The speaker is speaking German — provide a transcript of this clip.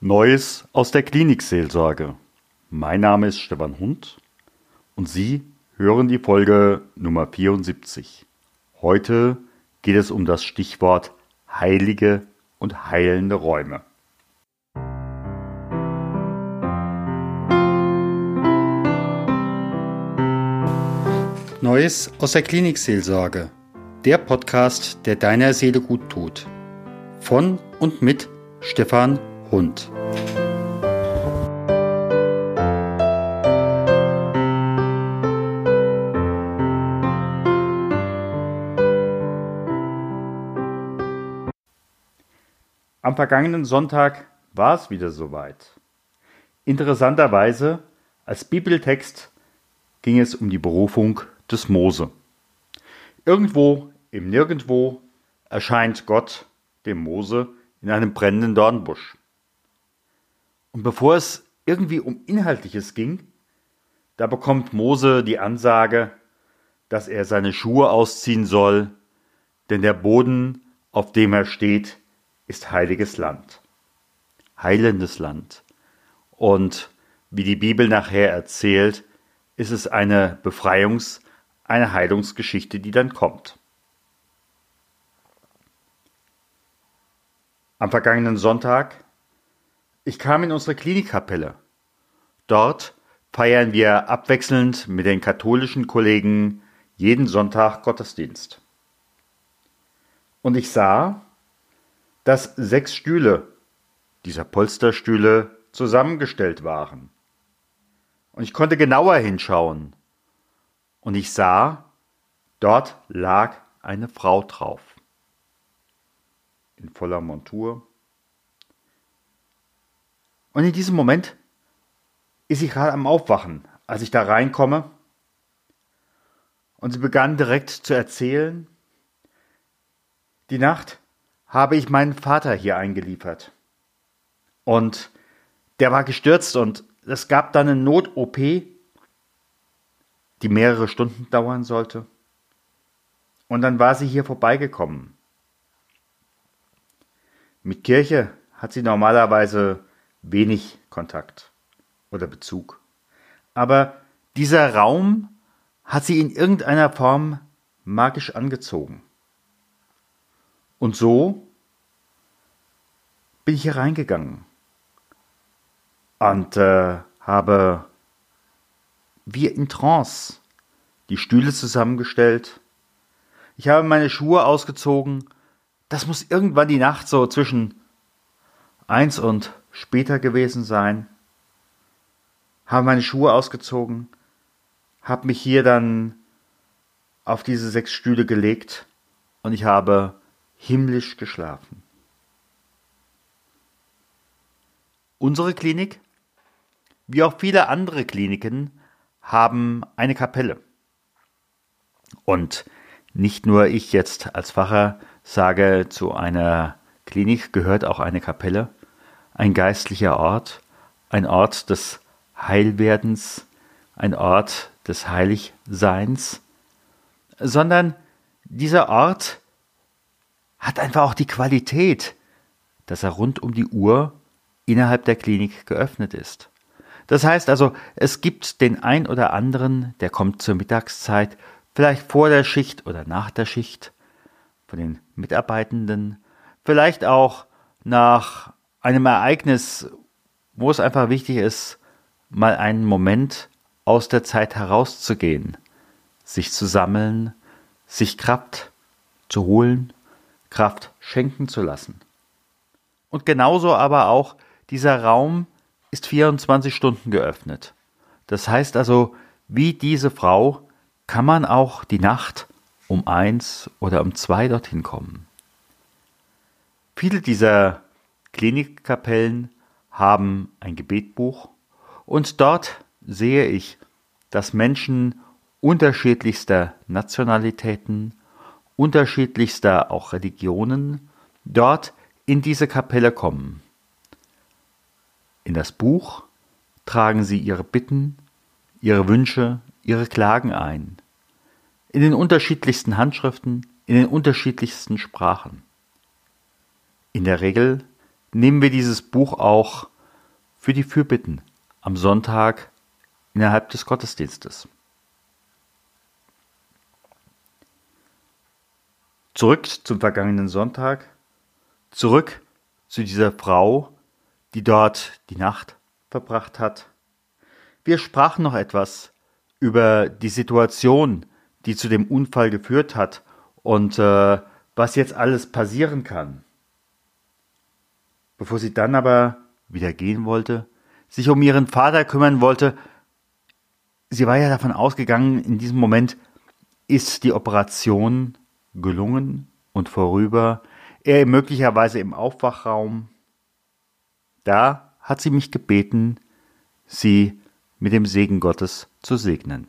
Neues aus der Klinikseelsorge. Mein Name ist Stefan Hund und Sie hören die Folge Nummer 74. Heute geht es um das Stichwort heilige und heilende Räume. Neues aus der Klinikseelsorge. Der Podcast, der deiner Seele gut tut. Von und mit Stefan Hund. Am vergangenen Sonntag war es wieder soweit. Interessanterweise, als Bibeltext ging es um die Berufung des Mose. Irgendwo im Nirgendwo erscheint Gott dem Mose in einem brennenden Dornbusch. Und bevor es irgendwie um Inhaltliches ging, da bekommt Mose die Ansage, dass er seine Schuhe ausziehen soll, denn der Boden, auf dem er steht, ist heiliges Land, heilendes Land. Und wie die Bibel nachher erzählt, ist es eine Befreiungs-, eine Heilungsgeschichte, die dann kommt. Am vergangenen Sonntag ich kam in unsere Klinikkapelle. Dort feiern wir abwechselnd mit den katholischen Kollegen jeden Sonntag Gottesdienst. Und ich sah, dass sechs Stühle dieser Polsterstühle zusammengestellt waren. Und ich konnte genauer hinschauen. Und ich sah, dort lag eine Frau drauf. In voller Montur, und in diesem Moment ist sie gerade am Aufwachen, als ich da reinkomme. Und sie begann direkt zu erzählen, die Nacht habe ich meinen Vater hier eingeliefert. Und der war gestürzt und es gab dann eine Not-OP, die mehrere Stunden dauern sollte. Und dann war sie hier vorbeigekommen. Mit Kirche hat sie normalerweise wenig Kontakt oder Bezug. Aber dieser Raum hat sie in irgendeiner Form magisch angezogen. Und so bin ich hier reingegangen und äh, habe wie in Trance die Stühle zusammengestellt. Ich habe meine Schuhe ausgezogen. Das muss irgendwann die Nacht so zwischen eins und später gewesen sein, habe meine Schuhe ausgezogen, habe mich hier dann auf diese sechs Stühle gelegt und ich habe himmlisch geschlafen. Unsere Klinik, wie auch viele andere Kliniken, haben eine Kapelle. Und nicht nur ich jetzt als Pfarrer sage, zu einer Klinik gehört auch eine Kapelle ein geistlicher Ort, ein Ort des Heilwerdens, ein Ort des Heiligseins, sondern dieser Ort hat einfach auch die Qualität, dass er rund um die Uhr innerhalb der Klinik geöffnet ist. Das heißt also, es gibt den ein oder anderen, der kommt zur Mittagszeit, vielleicht vor der Schicht oder nach der Schicht, von den Mitarbeitenden, vielleicht auch nach einem Ereignis, wo es einfach wichtig ist, mal einen Moment aus der Zeit herauszugehen, sich zu sammeln, sich Kraft zu holen, Kraft schenken zu lassen. Und genauso aber auch dieser Raum ist 24 Stunden geöffnet. Das heißt also, wie diese Frau kann man auch die Nacht um eins oder um zwei dorthin kommen. Viele dieser Klinikkapellen haben ein Gebetbuch und dort sehe ich, dass Menschen unterschiedlichster Nationalitäten, unterschiedlichster auch Religionen dort in diese Kapelle kommen. In das Buch tragen sie ihre Bitten, ihre Wünsche, ihre Klagen ein. In den unterschiedlichsten Handschriften, in den unterschiedlichsten Sprachen. In der Regel nehmen wir dieses Buch auch für die Fürbitten am Sonntag innerhalb des Gottesdienstes. Zurück zum vergangenen Sonntag, zurück zu dieser Frau, die dort die Nacht verbracht hat. Wir sprachen noch etwas über die Situation, die zu dem Unfall geführt hat und äh, was jetzt alles passieren kann. Bevor sie dann aber wieder gehen wollte, sich um ihren Vater kümmern wollte, sie war ja davon ausgegangen, in diesem Moment ist die Operation gelungen und vorüber, er möglicherweise im Aufwachraum. Da hat sie mich gebeten, sie mit dem Segen Gottes zu segnen.